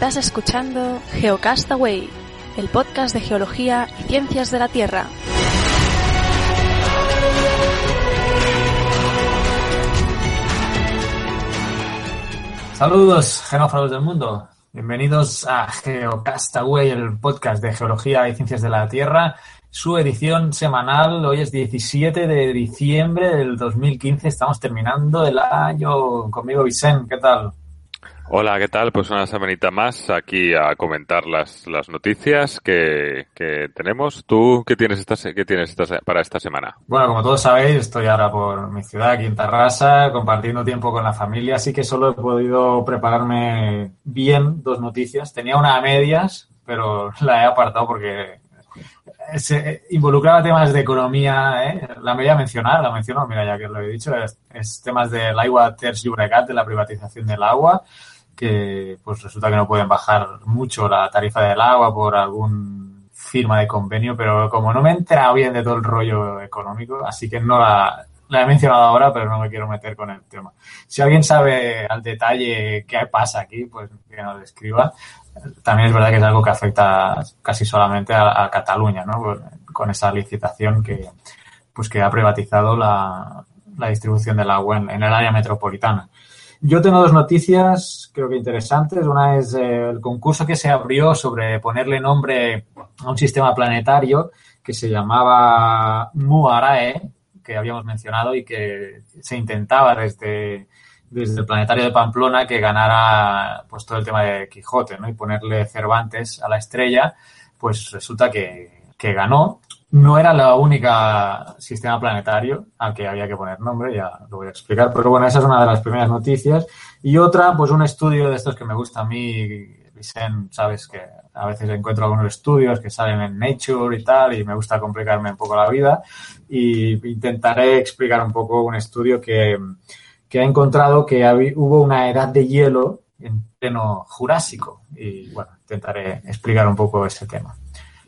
Estás escuchando Geocastaway, el podcast de geología y ciencias de la Tierra. Saludos, genófagos del mundo. Bienvenidos a Geocastaway, el podcast de geología y ciencias de la Tierra. Su edición semanal, hoy es 17 de diciembre del 2015. Estamos terminando el año. Conmigo, Vicente, ¿qué tal? Hola, ¿qué tal? Pues una semanita más aquí a comentar las, las noticias que, que tenemos. ¿Tú qué tienes, esta, qué tienes esta, para esta semana? Bueno, como todos sabéis, estoy ahora por mi ciudad, aquí en Tarrasa, compartiendo tiempo con la familia, así que solo he podido prepararme bien dos noticias. Tenía una a medias, pero la he apartado porque se involucraba temas de economía, ¿eh? la voy a mencionar, la menciono, mira, ya que lo he dicho, es, es temas del agua Terç Llobregat, de la privatización del agua, que pues resulta que no pueden bajar mucho la tarifa del agua por algún firma de convenio, pero como no me he enterado bien de todo el rollo económico, así que no la, he mencionado ahora, pero no me quiero meter con el tema. Si alguien sabe al detalle qué pasa aquí, pues que nos escriba. También es verdad que es algo que afecta casi solamente a, Cataluña, ¿no? Con esa licitación que, pues que ha privatizado la, distribución del agua en el área metropolitana. Yo tengo dos noticias, creo que interesantes. Una es eh, el concurso que se abrió sobre ponerle nombre a un sistema planetario que se llamaba Muarae, que habíamos mencionado y que se intentaba desde, desde el planetario de Pamplona que ganara pues todo el tema de Quijote, ¿no? Y ponerle Cervantes a la estrella, pues resulta que, que ganó no era la única sistema planetario al que había que poner nombre, ya lo voy a explicar, pero bueno, esa es una de las primeras noticias. Y otra, pues un estudio de estos que me gusta a mí, Vicente, sabes que a veces encuentro algunos estudios que salen en Nature y tal, y me gusta complicarme un poco la vida, y intentaré explicar un poco un estudio que, que ha encontrado que hubo una edad de hielo en pleno Jurásico, y bueno, intentaré explicar un poco ese tema.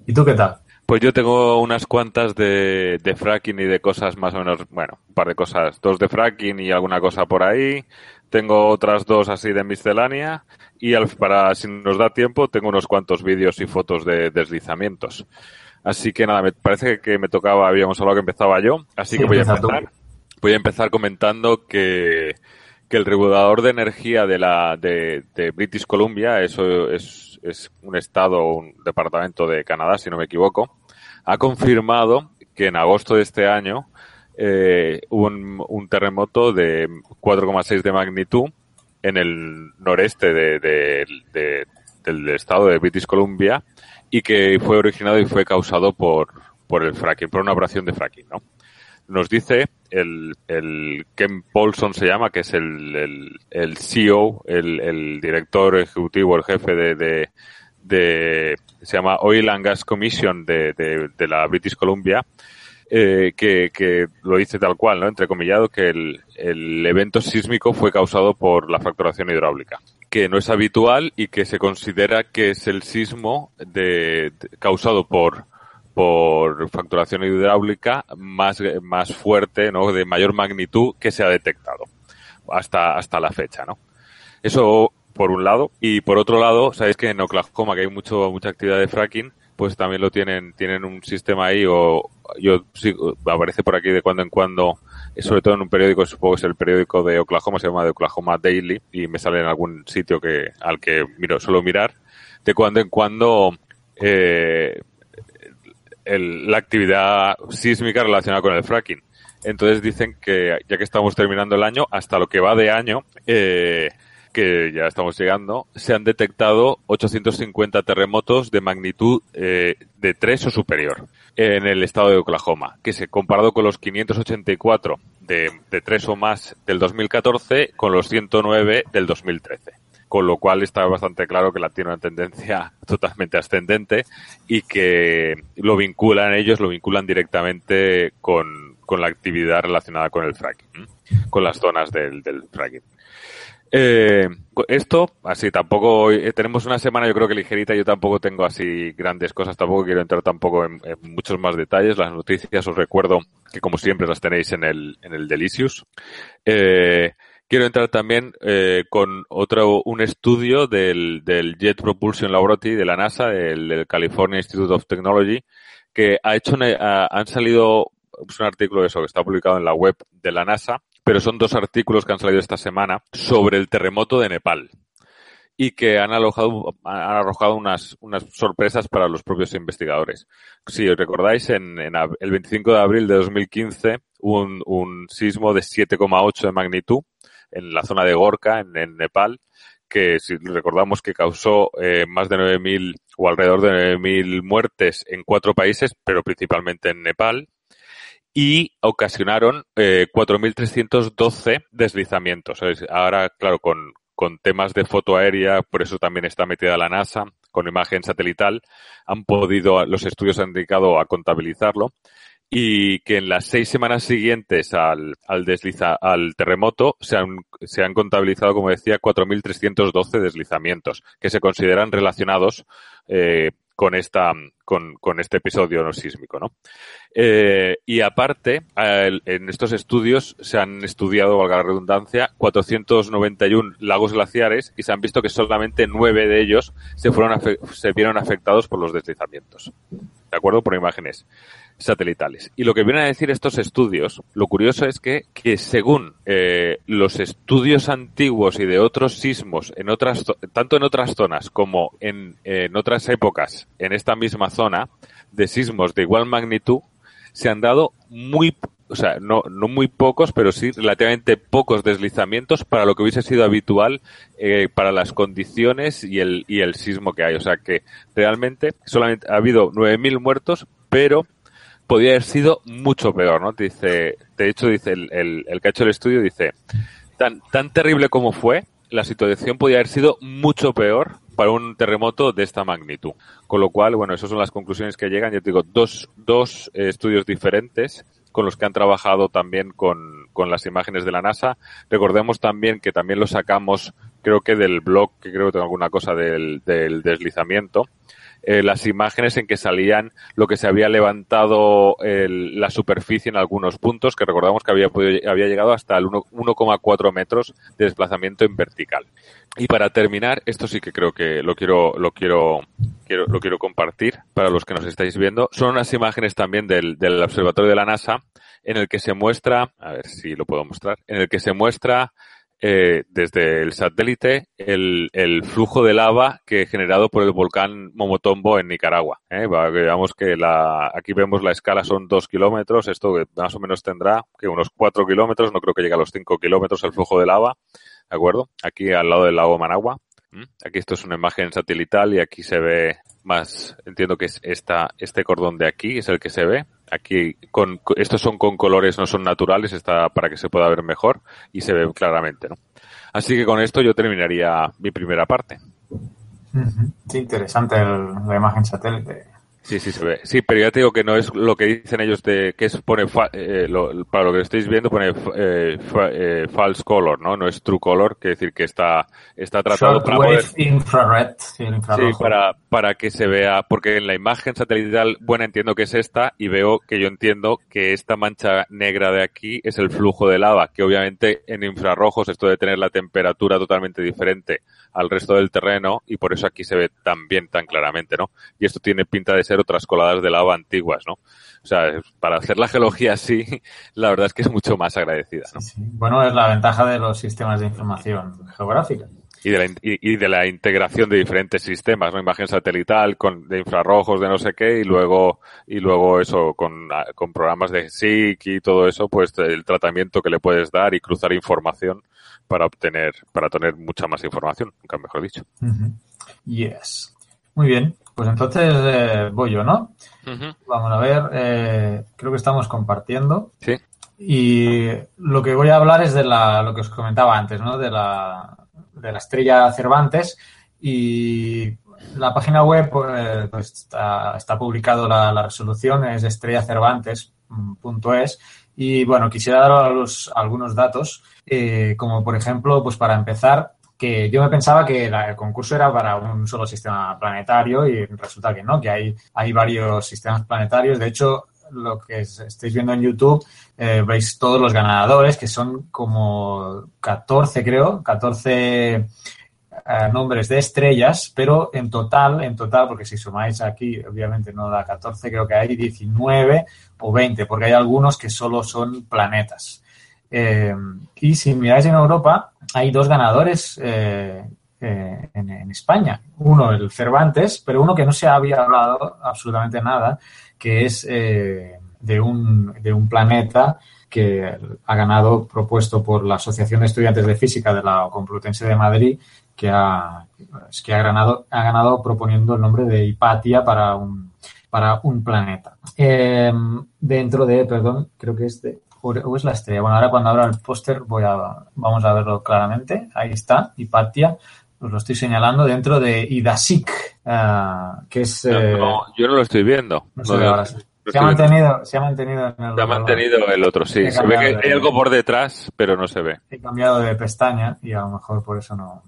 ¿Y tú qué tal? Pues yo tengo unas cuantas de, de, fracking y de cosas más o menos, bueno, un par de cosas, dos de fracking y alguna cosa por ahí. Tengo otras dos así de miscelánea y al, para, si nos da tiempo, tengo unos cuantos vídeos y fotos de deslizamientos. Así que nada, me parece que me tocaba, habíamos hablado que empezaba yo, así sí, que voy a empezar. Voy a empezar comentando que, que el regulador de energía de la, de, de British Columbia, eso es, es un estado, un departamento de Canadá, si no me equivoco, ha confirmado que en agosto de este año eh, hubo un, terremoto de 4,6 de magnitud en el noreste de, del estado de British Columbia y que fue originado y fue causado por, por el fracking, por una operación de fracking, ¿no? Nos dice el, Ken Paulson se llama, que es el, el, CEO, el, director ejecutivo, el jefe de, de, se llama Oil and Gas Commission de, de, la British Columbia, eh, que, que, lo dice tal cual, ¿no? Entrecomillado, que el, el, evento sísmico fue causado por la fracturación hidráulica, que no es habitual y que se considera que es el sismo de causado por, por fracturación hidráulica más, más fuerte, ¿no? De mayor magnitud que se ha detectado hasta, hasta la fecha, ¿no? Eso por un lado. Y por otro lado, sabéis que en Oklahoma, que hay mucho, mucha actividad de fracking, pues también lo tienen, tienen un sistema ahí, o yo sí, aparece por aquí de cuando en cuando, sobre todo en un periódico, supongo que es el periódico de Oklahoma, se llama de Oklahoma Daily, y me sale en algún sitio que, al que miro, suelo mirar, de cuando en cuando, eh, el, la actividad sísmica relacionada con el fracking. Entonces dicen que ya que estamos terminando el año, hasta lo que va de año, eh, que ya estamos llegando, se han detectado 850 terremotos de magnitud eh, de 3 o superior en el estado de Oklahoma, que se comparado con los 584 de, de 3 o más del 2014 con los 109 del 2013 con lo cual está bastante claro que la tiene una tendencia totalmente ascendente y que lo vinculan ellos, lo vinculan directamente con, con la actividad relacionada con el fracking, con las zonas del, del fracking. Eh, esto, así tampoco, tenemos una semana yo creo que ligerita, yo tampoco tengo así grandes cosas, tampoco quiero entrar tampoco en, en, muchos más detalles, las noticias os recuerdo que como siempre las tenéis en el, en el Delicious. Eh, quiero entrar también eh, con otro un estudio del, del Jet Propulsion Laboratory de la NASA, del, California Institute of Technology, que ha hecho han salido es un artículo de eso que está publicado en la web de la NASA, pero son dos artículos que han salido esta semana sobre el terremoto de Nepal y que han, alojado, han arrojado unas, unas sorpresas para los propios investigadores. Si os recordáis, en, el 25 de abril de 2015 hubo un, un sismo de 7,8 de magnitud en la zona de Gorka, en, Nepal, que si recordamos que causó eh, más de 9.000 o alrededor de 9.000 muertes en cuatro países, pero principalmente en Nepal, y ocasionaron eh, 4.312 deslizamientos. Ahora, claro, con, con temas de foto aérea, por eso también está metida la NASA, con imagen satelital, han podido, los estudios han dedicado a contabilizarlo y que en las seis semanas siguientes al, al, desliza, al terremoto se han, se han contabilizado, como decía, 4.312 deslizamientos que se consideran relacionados eh, con esta con, con, este episodio no sísmico, ¿no? Eh, y aparte, en estos estudios se han estudiado, valga la redundancia, 491 lagos glaciares y se han visto que solamente nueve de ellos se fueron se vieron afectados por los deslizamientos. ¿De acuerdo? Por imágenes satelitales. Y lo que vienen a decir estos estudios, lo curioso es que, que según eh, los estudios antiguos y de otros sismos, en otras, tanto en otras zonas como en, en otras épocas, en esta misma zona, de sismos de igual magnitud, se han dado muy, o sea, no, no muy pocos, pero sí relativamente pocos deslizamientos para lo que hubiese sido habitual eh, para las condiciones y el, y el sismo que hay. O sea que realmente solamente ha habido 9.000 muertos, pero podría haber sido mucho peor, ¿no? Dice, de hecho, dice el, el, el que ha hecho el estudio, dice, tan, tan terrible como fue, la situación podría haber sido mucho peor para un terremoto de esta magnitud. Con lo cual, bueno, esas son las conclusiones que llegan. Yo te digo, dos, dos estudios diferentes con los que han trabajado también con, con las imágenes de la NASA. Recordemos también que también lo sacamos, creo que del blog, que creo que tengo alguna cosa del, del deslizamiento, eh, las imágenes en que salían lo que se había levantado la superficie en algunos puntos, que recordamos que había, podido, había llegado hasta el 1,4 metros de desplazamiento en vertical. Y para terminar, esto sí que creo que lo quiero, lo quiero, quiero, lo quiero compartir para los que nos estáis viendo. Son unas imágenes también del, del observatorio de la NASA en el que se muestra, a ver si lo puedo mostrar, en el que se muestra eh, desde el satélite el, el, flujo de lava que generado por el volcán Momotombo en Nicaragua. ¿eh? Que la, aquí vemos la escala son dos kilómetros, esto más o menos tendrá que unos cuatro kilómetros, no creo que llegue a los cinco kilómetros el flujo de lava, ¿de acuerdo? Aquí al lado del lago Managua. Aquí esto es una imagen satelital y aquí se ve más, entiendo que es esta, este cordón de aquí es el que se ve. Aquí con, estos son con colores, no son naturales, está para que se pueda ver mejor y se ve claramente, ¿no? Así que con esto yo terminaría mi primera parte. Sí, interesante la imagen satélite. Sí, sí se ve. Sí, pero ya te digo que no es lo que dicen ellos de que es pone eh, para lo que estáis viendo pone eh, eh, false color, ¿no? No es true color, que decir que está está tratado para poder, infrared, sí, sí, para para que se vea porque en la imagen satelital buena entiendo que es esta y veo que yo entiendo que esta mancha negra de aquí es el flujo de lava, que obviamente en infrarrojos esto de tener la temperatura totalmente diferente al resto del terreno y por eso aquí se ve tan bien, tan claramente, ¿no? Y esto tiene pinta de ser otras coladas de lava antiguas, ¿no? O sea, para hacer la geología así, la verdad es que es mucho más agradecida, ¿no? Sí, Bueno, es la ventaja de los sistemas de información geográfica. Y de, la, y, de la integración de diferentes sistemas, ¿no? Imagen satelital, con, de infrarrojos, de no sé qué, y luego, y luego eso, con, con programas de SIC y todo eso, pues el tratamiento que le puedes dar y cruzar información para obtener, para tener mucha más información, nunca mejor dicho. Yes. Muy bien, pues entonces eh, voy yo, ¿no? Vamos a ver, eh, creo que estamos compartiendo. Sí. Y lo que voy a hablar es de la, lo que os comentaba antes, ¿no? De la, de la estrella Cervantes y la página web pues, pues está, está, publicado la, la resolución, es estrellacervantes.es y bueno, quisiera daros algunos datos, eh, como por ejemplo, pues para empezar, que yo me pensaba que el concurso era para un solo sistema planetario y resulta que no, que hay, hay varios sistemas planetarios. De hecho, lo que estáis viendo en YouTube, eh, veis todos los ganadores, que son como 14, creo, 14 nombres de estrellas, pero en total, en total, porque si sumáis aquí, obviamente no da 14, creo que hay 19 o 20, porque hay algunos que solo son planetas. Eh, y si miráis en Europa, hay dos ganadores eh, eh, en, España. Uno, el Cervantes, pero uno que no se había hablado absolutamente nada, que es de, un, de un planeta que ha ganado, propuesto por la Asociación de Estudiantes de Física de la Complutense de Madrid, que ha, que ha, ganado, ha ganado proponiendo el nombre de Hipatia para un, para un planeta. dentro de, perdón, creo que es de o es la estrella. Bueno, ahora cuando abra el póster voy a, vamos a verlo claramente. Ahí está, Hipatia. Os lo estoy señalando dentro de Idasik, eh, que es... Eh, yo no lo estoy viendo. se, ha mantenido, se ha mantenido en el... Se ha mantenido el otro, sí. Se ve que hay algo por detrás, pero no se ve. He cambiado de pestaña y a lo mejor por eso no,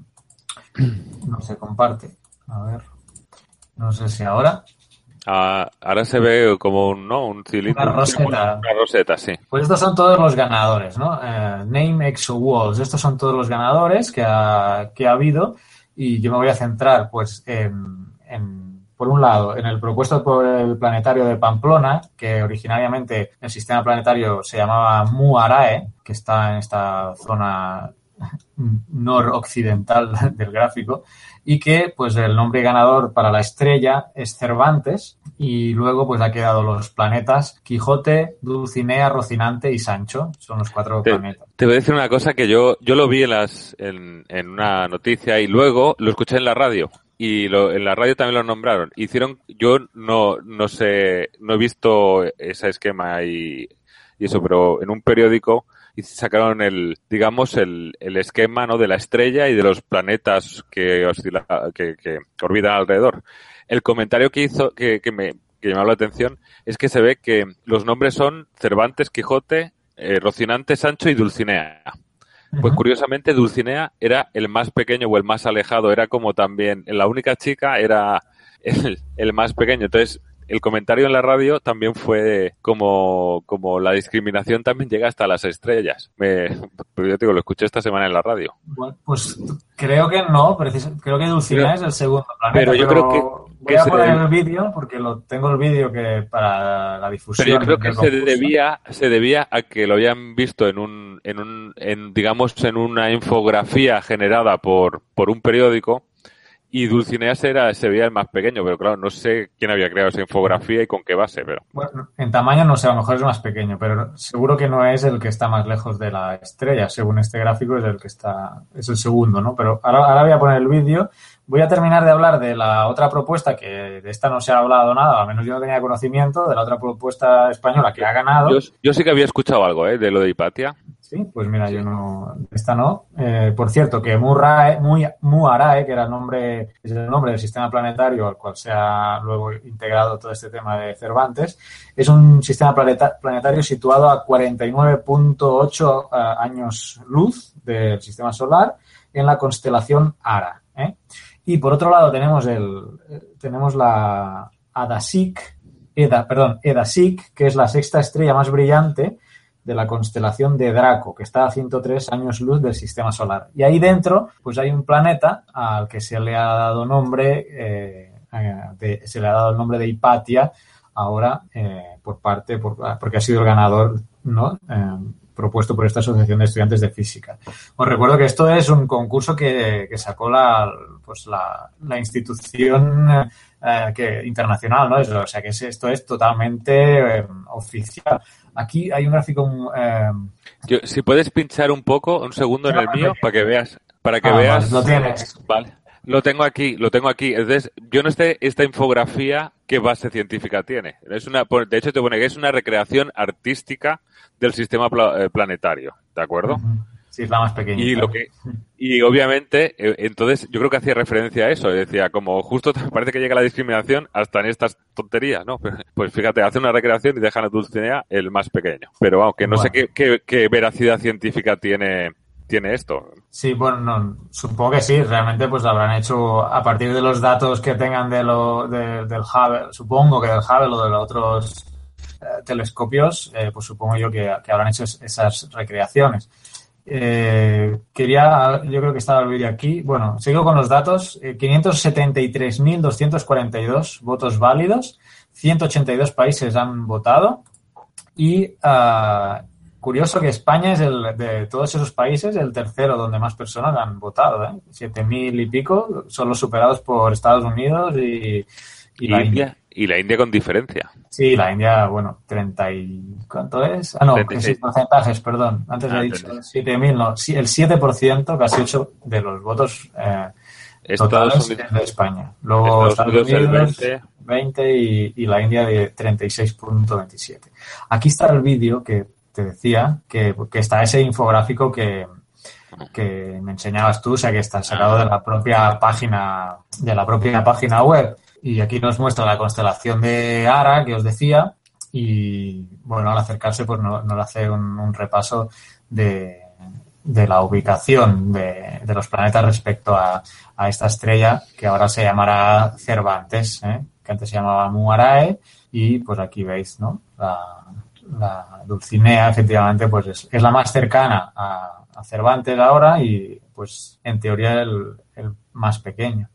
no se comparte. A ver. No sé si ahora. Ah, ahora se ve como un, ¿no? un cilindro. Una roseta. Una roseta, sí. Pues estos son todos los ganadores, ¿no? Eh, Name Exo Walls. Estos son todos los ganadores que ha, que ha habido y yo me voy a centrar, pues, en, en, por un lado, en el propuesto por el planetario de Pamplona, que originariamente el sistema planetario se llamaba Muarae, que está en esta zona noroccidental del gráfico y que pues el nombre ganador para la estrella es Cervantes y luego pues ha quedado los planetas Quijote, Dulcinea, Rocinante y Sancho. Son los cuatro planetas. Te voy a decir una cosa que yo, yo lo vi en, las, en, en una noticia y luego lo escuché en la radio y lo, en la radio también lo nombraron. Hicieron, yo no, no sé, no he visto ese esquema y, y eso, pero en un periódico y sacaron el, digamos, el, el esquema ¿no? de la estrella y de los planetas que, oscila, que, que orbitan alrededor. El comentario que hizo, que, que me que llamó la atención, es que se ve que los nombres son Cervantes, Quijote, eh, Rocinante, Sancho y Dulcinea. Pues curiosamente Dulcinea era el más pequeño o el más alejado, era como también, la única chica era el, el más pequeño. Entonces, el comentario en la radio también fue como, como la discriminación también llega hasta las estrellas. Me, pues yo digo, lo escuché esta semana en la radio. Pues creo que no, creo que Dulcinea es el segundo planeta. Pero yo creo que voy a poner el vídeo porque lo tengo el vídeo que para la difusión. Pero yo creo que se debía se debía a que lo habían visto en un en un en digamos en una infografía generada por por un periódico y Dulcinea era, se veía el más pequeño, pero claro, no sé quién había creado esa infografía y con qué base, pero... Bueno, en tamaño no sé, a lo mejor es más pequeño, pero seguro que no es el que está más lejos de la estrella, según este gráfico es el que está, es el segundo, ¿no? Pero ahora, ahora voy a poner el vídeo Voy a terminar de hablar de la otra propuesta, que de esta no se ha hablado nada, al menos yo no tenía conocimiento, de la otra propuesta española que ha ganado. Yo, sí que había escuchado algo, ¿eh? De lo de Hipatia. Sí, pues mira, yo no, esta no. Eh, por cierto, que Murrae, muy, Muarae, que era el nombre, es el nombre del sistema planetario al cual se ha luego integrado todo este tema de Cervantes, es un sistema planetario situado a 49.8 eh, años luz del sistema solar en la constelación Ara. ¿eh? Y por otro lado tenemos el tenemos la Adasik, Eda, perdón, Edasik, que es la sexta estrella más brillante de la constelación de Draco, que está a 103 años luz del sistema solar. Y ahí dentro, pues hay un planeta al que se le ha dado nombre, eh, se le ha dado el nombre de Hipatia, ahora eh, por parte, porque ha sido el ganador, ¿no? propuesto por esta Asociación de Estudiantes de Física. Os recuerdo que esto es un concurso que, sacó la, pues la, institución eh, que, internacional, ¿no? O sea que esto es totalmente eh, oficial. Aquí hay un gráfico. Eh, si puedes pinchar un poco, un segundo en el mío, para que veas. Para que ah, veas. lo tienes. Vale. Lo tengo aquí, lo tengo aquí. Entonces, yo no sé esta infografía qué base científica tiene. Es una, de hecho, te pone que es una recreación artística del sistema eh, planetario, ¿de acuerdo? Sí, es la más pequeña. Y, lo que, y obviamente, eh, entonces yo creo que hacía referencia a eso. Decía, como justo parece que llega la discriminación hasta en estas tonterías, ¿no? Pues fíjate, hace una recreación y dejan a Dulcinea el más pequeño. Pero aunque no sé qué, qué, qué, veracidad científica tiene tiene esto. Sí, bueno, supongo que sí. Realmente pues lo habrán hecho a partir de los datos que tengan de lo, del Hubble, supongo que del Hubble o de los otros telescopios, pues supongo yo que, que habrán hecho esas recreaciones. Eh, quería, yo creo que estaba el vídeo aquí. Bueno, sigo con los datos. Eh, 573.242 votos válidos. 182 países han votado. Y uh, curioso que España es el de todos esos países el tercero donde más personas han votado. ¿eh? 7.000 y pico, solo superados por Estados Unidos y, y, la India. Y la India con diferencia. Sí, la India, bueno, 30 y... ¿Cuánto es? Ah, no, porcentajes, perdón. Antes ah, he dicho 7.000, no. El 7%, casi 8 de los votos eh, totales Unidos, de España. Luego Estados, Unidos, 20, 20 y, y, la India de 36.27. Aquí está el vídeo que te decía, que, que está ese infográfico que, que me enseñabas tú, o sea, que está sacado de la propia página, de la propia página web. Y aquí nos muestra la constelación de Ara, que os decía, y bueno, al acercarse pues nos, hace un, repaso de, de, la ubicación de, de, los planetas respecto a, a, esta estrella que ahora se llamará Cervantes, ¿eh? que antes se llamaba Muarae, y pues aquí veis, ¿no? La, la Dulcinea, efectivamente, pues es, es la más cercana a, a, Cervantes ahora y pues en teoría el, el más pequeño.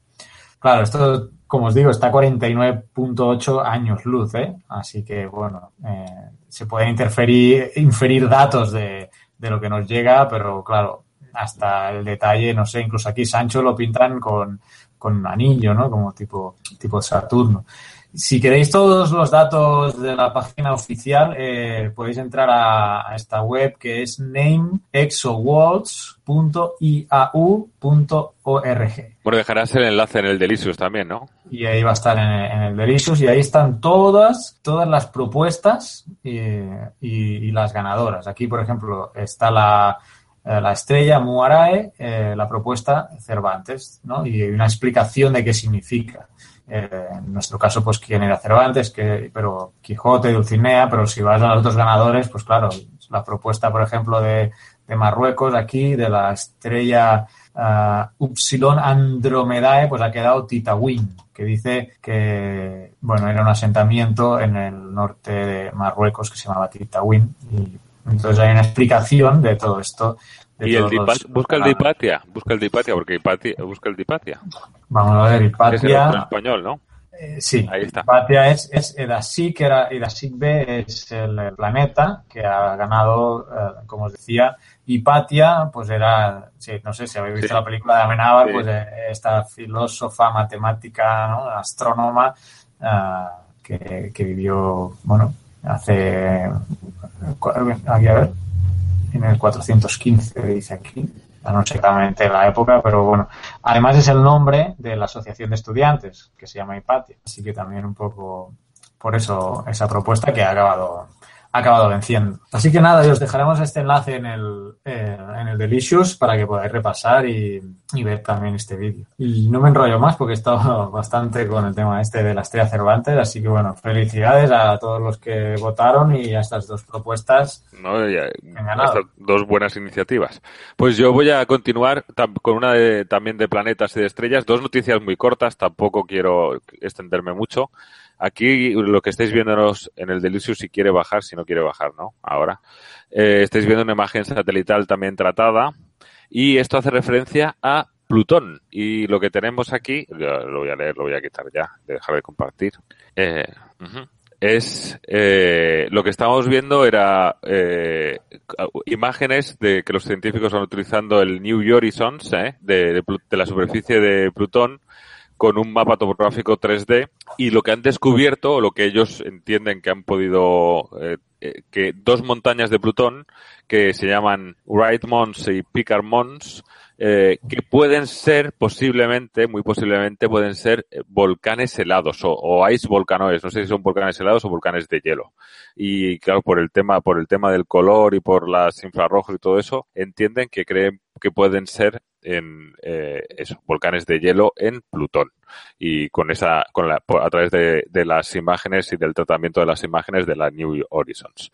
Claro, esto como os digo, está a 49.8 años luz, ¿eh? Así que, bueno, eh, se pueden interferir, inferir datos de, de, lo que nos llega, pero claro, hasta el detalle, no sé, incluso aquí Sancho lo pintan con, con un anillo, ¿no? Como tipo, tipo Saturno. Si queréis todos los datos de la página oficial, eh, podéis entrar a, a, esta web que es nameexoworlds.iau.org. Bueno, dejarás el enlace en el Delicious también, ¿no? Y ahí va a estar en, en el Delicious y ahí están todas, todas las propuestas y, y, y las ganadoras. Aquí, por ejemplo, está la, eh, la estrella Muarae, eh, la propuesta Cervantes, ¿no? Y una explicación de qué significa. Eh, en nuestro caso, pues quién era Cervantes, que, pero Quijote, Dulcinea, pero si vas a los otros ganadores, pues claro, la propuesta, por ejemplo, de, de Marruecos aquí, de la estrella uh, Upsilon Andromedae, pues ha quedado Titawin, que dice que, bueno, era un asentamiento en el norte de Marruecos que se llamaba Titawin. Y entonces hay una explicación de todo esto y el los... busca el de Hipatia, busca el de Hipatia, porque Hipatia, busca el de Hipatia. Vamos a ver, Hipatia. Es en español, ¿no? Eh, sí, Ahí está. Hipatia es, es Edasic, era, Edasic B es el planeta que ha ganado, eh, como os decía, Hipatia, pues era, sí, no sé si habéis visto sí. la película de Amenábar, sí. pues eh, esta filósofa, matemática, ¿no? astrónoma, uh, que, que vivió, bueno, hace, aquí a ver, en el 415, dice aquí. No sé exactamente la época, pero bueno. Además es el nombre de la asociación de estudiantes, que se llama Hipatia. Así que también un poco por eso esa propuesta que ha acabado ha acabado venciendo. Así que nada, os dejaremos este enlace en el, eh, en el Delicious para que podáis repasar y, y, ver también este vídeo. Y no me enrollo más porque he estado bastante con el tema este de la estrella Cervantes, así que bueno, felicidades a todos los que votaron y a estas dos propuestas. No, ya, estas dos buenas iniciativas. Pues yo voy a continuar con una de, también de planetas y de estrellas, dos noticias muy cortas, tampoco quiero extenderme mucho. Aquí lo que estáis viendo en el Delicious si quiere bajar, si no quiere bajar, ¿no? Ahora. Eh, estáis viendo una imagen satelital también tratada y esto hace referencia a Plutón. Y lo que tenemos aquí, lo voy a leer, lo voy a quitar ya, de dejar de compartir. Eh, uh -huh. Es eh, lo que estábamos viendo era eh, imágenes de que los científicos van utilizando el New Horizons eh, de, de, de la superficie de Plutón con un mapa topográfico 3D y lo que han descubierto, o lo que ellos entienden que han podido, eh, eh, que dos montañas de Plutón que se llaman Wright Mons y Picard Mons, eh, que pueden ser posiblemente, muy posiblemente, pueden ser volcanes helados o, o ice volcanoes. No sé si son volcanes helados o volcanes de hielo. Y claro, por el tema, por el tema del color y por las infrarrojos y todo eso, entienden que creen que pueden ser en eh, eso, volcanes de hielo en Plutón y con esa con la, a través de, las imágenes y del tratamiento de las imágenes de la New Horizons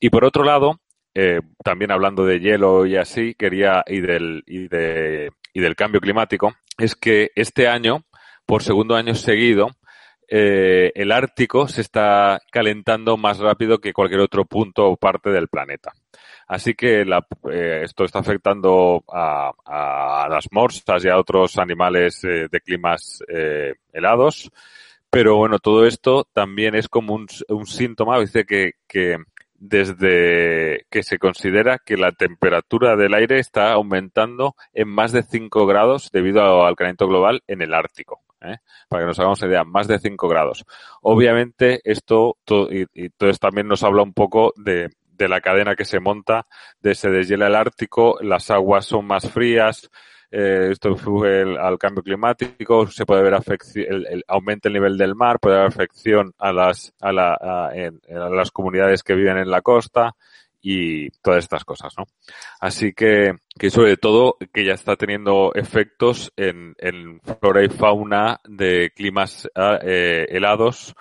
y por otro lado eh, también hablando de hielo y así quería y del y de y del cambio climático es que este año por segundo año seguido eh, el Ártico se está calentando más rápido que cualquier otro punto o parte del planeta. Así que eh, esto está afectando a, las morsas y a otros animales eh, de climas helados. Pero bueno, todo esto también es como un, síntoma, dice que, que desde que se considera que la temperatura del aire está aumentando en más de 5 grados debido al calentamiento global en el Ártico. ¿eh? para que nos hagamos idea, más de 5 grados. Obviamente, esto y, entonces también nos habla un poco de, de la cadena que se monta, de se deshiela el Ártico, las aguas son más frías, eh, esto influye al cambio climático, se puede ver afección, el, aumenta el nivel del mar, puede haber afección a las, a, la, a las comunidades que viven en la costa, y todas estas cosas, ¿no? Así que, que sobre todo que ya está teniendo efectos en, en flora y fauna de climas eh, helados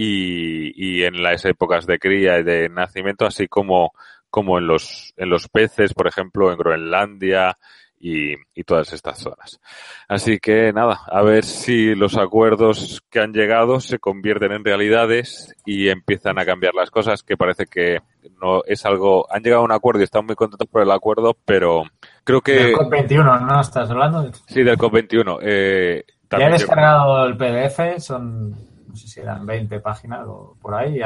y, y en las épocas de cría y de nacimiento, así como, como en los, en los peces, por ejemplo, en Groenlandia, y, y, todas estas zonas. Así que nada, a ver si los acuerdos que han llegado se convierten en realidades y empiezan a cambiar las cosas, que parece que no es algo, han llegado a un acuerdo y están muy contentos por el acuerdo, pero creo que... Del COP21, ¿no? ¿Estás hablando? Sí, del COP21. Eh, ya he descargado el PDF, son, no sé si eran 20 páginas o por ahí,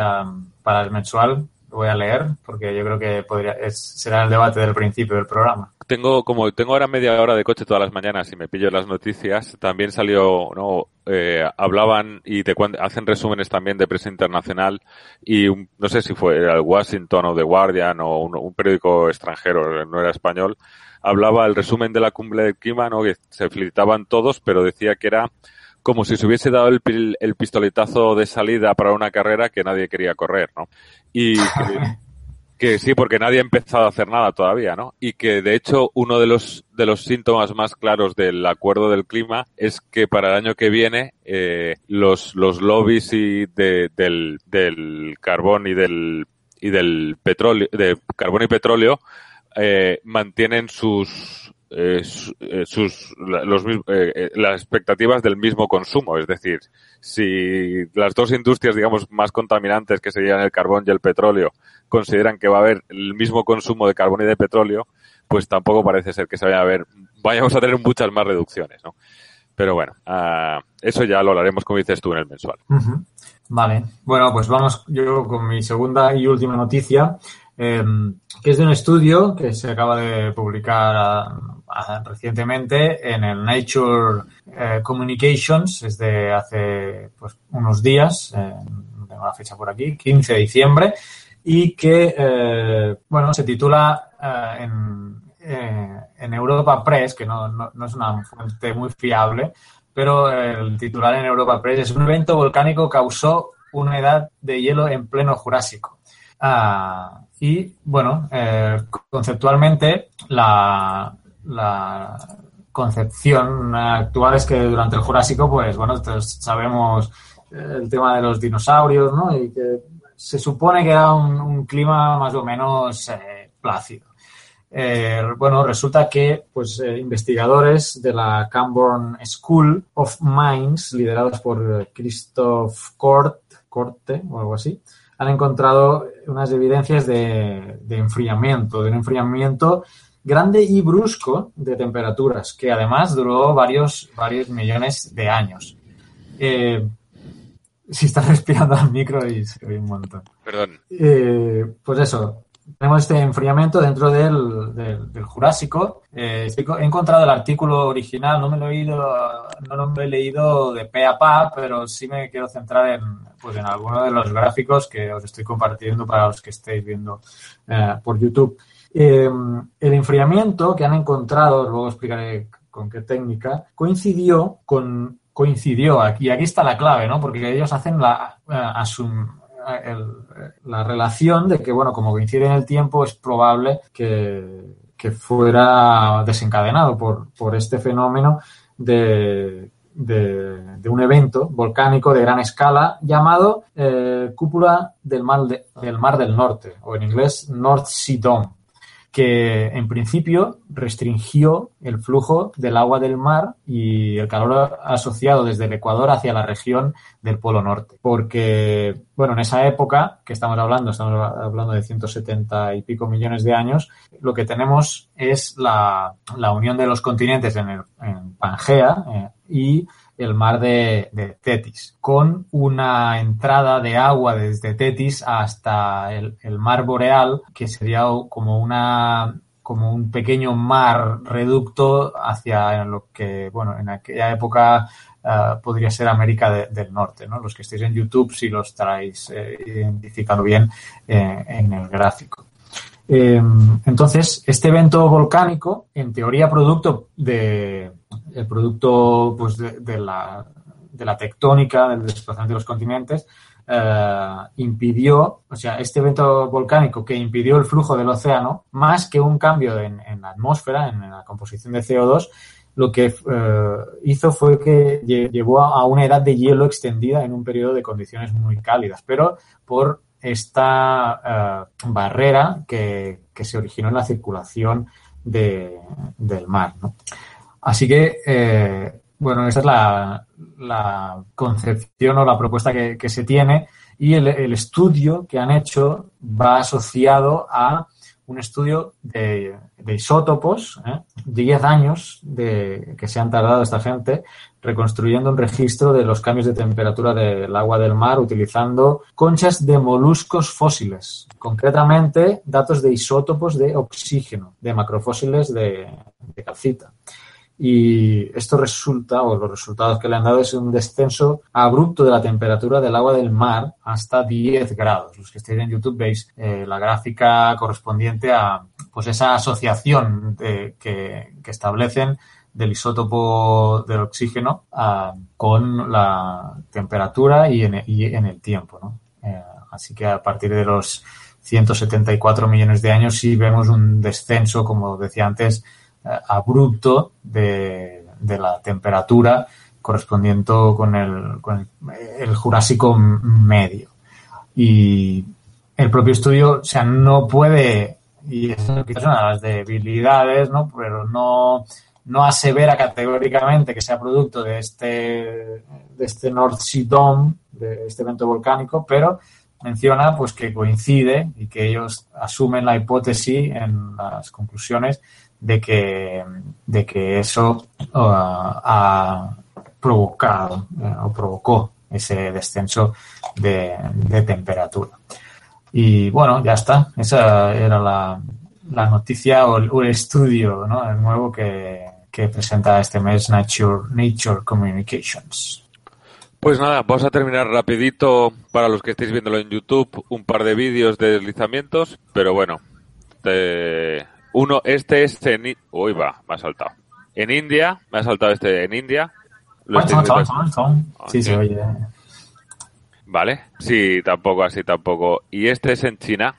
para el mensual voy a leer porque yo creo que podría será el debate del principio del programa. Tengo como tengo ahora media hora de coche todas las mañanas y me pillo las noticias. También salió, no, eh, hablaban y te hacen resúmenes también de prensa internacional y no sé si fue el Washington o The Guardian o un, periódico extranjero, no era español. Hablaba el resumen de la cumbre de clima, ¿no? Que se felicitaban todos, pero decía que era como si se hubiese dado el, el, pistoletazo de salida para una carrera que nadie quería correr, ¿no? Y que, sí, porque nadie ha empezado a hacer nada todavía, ¿no? Y que de hecho uno de los de los síntomas más claros del acuerdo del clima es que para el año que viene eh, los los lobbies y de, del del carbón y del y del petróleo de carbón y petróleo eh, mantienen sus eh, eh, sus, eh, las expectativas del mismo consumo. Es decir, si las dos industrias, digamos, más contaminantes que serían el carbón y el petróleo consideran que va a haber el mismo consumo de carbón y de petróleo, pues tampoco parece ser que se vaya a ver, vayamos a tener muchas más reducciones, ¿no? Pero bueno, uh, eso ya lo hablaremos, como dices tú, en el mensual. Vale. Bueno, pues vamos yo con mi segunda y última noticia, eh, que es de un estudio que se acaba de publicar recientemente en el Nature eh, Communications, es de hace pues, unos días, eh, tengo la fecha por aquí, 15 de diciembre, y que, eh, bueno, se titula eh, en, en, Europa Press, que no, no, es una fuente muy fiable, pero el titular en Europa Press es un evento volcánico causó una edad de hielo en pleno Jurásico. Ah, y bueno, conceptualmente la, concepción actual es que durante el Jurásico, pues bueno, sabemos eh, el tema de los dinosaurios, ¿no? Y que se supone que era un, clima más o menos eh, plácido. Eh, bueno, resulta que pues, investigadores de la Camborne School of Mines, liderados por Christoph Korte o algo así, han encontrado unas evidencias de, de enfriamiento, de un enfriamiento grande y brusco de temperaturas, que además duró varios, varios millones de años. Eh, si estás respirando al micro y se oye un montón. Perdón. Eh, pues eso, tenemos este enfriamiento dentro del, del, Jurásico. Eh, he encontrado el artículo original, no me lo he leído, no lo he leído de pe a pa, pero sí me quiero centrar en, pues en alguno de los gráficos que os estoy compartiendo para los que estéis viendo por YouTube. Em, el enfriamiento que han encontrado, luego explicaré con qué técnica, coincidió con coincidió aquí, aquí está la clave, ¿no? Porque ellos hacen la la relación de que, bueno, como coincide en el tiempo, es probable que, fuera desencadenado por, por este fenómeno de, de, un evento volcánico de gran escala llamado eh, Cúpula del Mar, del Mar del Norte, o en inglés North Sea Dome. Que en principio restringió el flujo del agua del mar y el calor asociado desde el Ecuador hacia la región del Polo Norte. Porque, bueno, en esa época que estamos hablando, estamos hablando de 170 y pico millones de años, lo que tenemos es la, unión de los continentes en, el, en Pangea eh, y el mar de, Tetis, con una entrada de agua desde Tetis hasta el, mar boreal, que sería como una como un pequeño mar reducto hacia lo que, bueno, en aquella época eh, podría ser América del Norte, ¿no? Los que estéis en YouTube, si lo estaréis eh, bien eh, en el gráfico. entonces, este evento volcánico, en teoría producto de, el producto pues, de, la, de la tectónica, del desplazamiento de los continentes, eh, impidió, o sea, este evento volcánico que impidió el flujo del océano, más que un cambio en, la atmósfera, en, la composición de CO2, lo que eh, hizo fue que llevó a una edad de hielo extendida en un periodo de condiciones muy cálidas, pero por esta eh, barrera que, se originó en la circulación de, del mar. Así que, eh, bueno, esa es la, concepción o la propuesta que, se tiene y el, estudio que han hecho va asociado a un estudio de, isótopos, ¿eh? 10 años de, que se han tardado esta gente reconstruyendo un registro de los cambios de temperatura del agua del mar utilizando conchas de moluscos fósiles, concretamente datos de isótopos de oxígeno, de macrofósiles de, de calcita. Y esto resulta, o los resultados que le han dado, es un descenso abrupto de la temperatura del agua del mar hasta 10 grados. Los que estéis en YouTube veis eh, la gráfica correspondiente a pues esa asociación que, establecen del isótopo del oxígeno ah, con la temperatura y en, el tiempo. Eh, así que a partir de los 174 millones de años sí vemos un descenso, como decía antes, abrupto de, la temperatura correspondiente con el, con el, Jurásico medio. Y el propio estudio, sea, no puede, y es una de las debilidades, ¿no? Pero no, no asevera categóricamente que sea producto de este, de este North Sea Dome, de este evento volcánico, pero menciona pues que coincide y que ellos asumen la hipótesis en las conclusiones de que, de que eso uh, ha provocado eh, o provocó ese descenso de, temperatura. Y bueno, ya está. Esa era la, noticia o el, estudio ¿no? el nuevo que, que presenta este mes Nature, Nature Communications. Pues nada, vamos a terminar rapidito para los que estéis viéndolo en YouTube, un par de vídeos de deslizamientos, pero bueno, te, uno, este es en... Uy, va, me ha saltado. En India, me ha saltado este en India. sí, se oye. Vale, sí, tampoco, así tampoco. Y este es en China,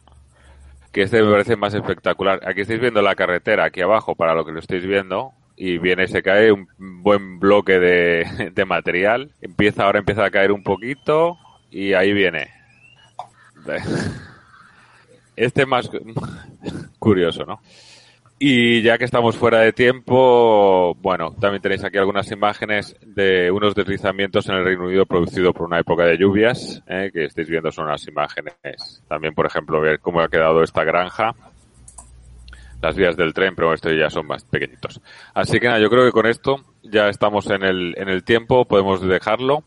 que este me parece más espectacular. Aquí estáis viendo la carretera, aquí abajo, para lo que lo estáis viendo, y viene, se cae un buen bloque de, de material. Empieza, ahora empieza a caer un poquito, y ahí viene. Este más curioso, ¿no? Y ya que estamos fuera de tiempo, bueno, también tenéis aquí algunas imágenes de unos deslizamientos en el Reino Unido producido por una época de lluvias, ¿eh? que estáis viendo son las imágenes. También, por ejemplo, ver cómo ha quedado esta granja, las vías del tren, pero estos ya son más pequeñitos. Así que nada, yo creo que con esto ya estamos en el, en el tiempo, podemos dejarlo.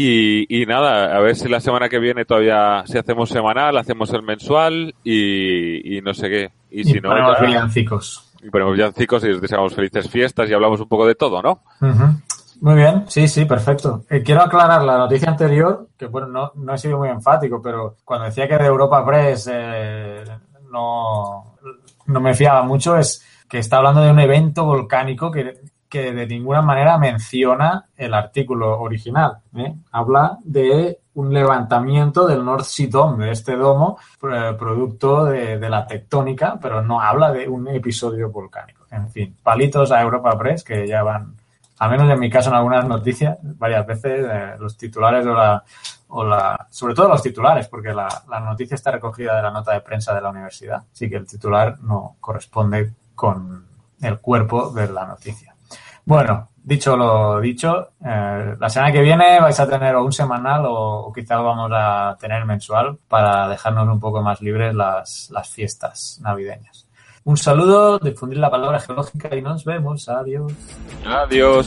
Y, nada, a ver si la semana que viene todavía, si hacemos semanal, hacemos el mensual y, no sé qué. Y, si no, ponemos villancicos. Y ponemos villancicos y os deseamos felices fiestas y hablamos un poco de todo, ¿no? Muy bien, sí, sí, perfecto. Eh, quiero aclarar la noticia anterior, que bueno, no, no he sido muy enfático, pero cuando decía que de Europa Press eh, no, no me fiaba mucho, es que está hablando de un evento volcánico que que de ninguna manera menciona el artículo original. ¿eh? Habla de un levantamiento del North Sea Dome, de este domo, eh, producto de, la tectónica, pero no habla de un episodio volcánico. En fin, palitos a Europa Press que ya van al menos en mi caso en algunas noticias, varias veces, eh, los titulares o la, o la, sobre todo los titulares, porque la noticia está recogida de la nota de prensa de la universidad, así que el titular no corresponde con el cuerpo de la noticia. Bueno, dicho lo dicho, eh, la semana que viene vais a tener un semanal o, o, quizá lo vamos a tener mensual para dejarnos un poco más libres las, las fiestas navideñas. Un saludo, difundir la palabra geológica y nos vemos. Adiós. Adiós.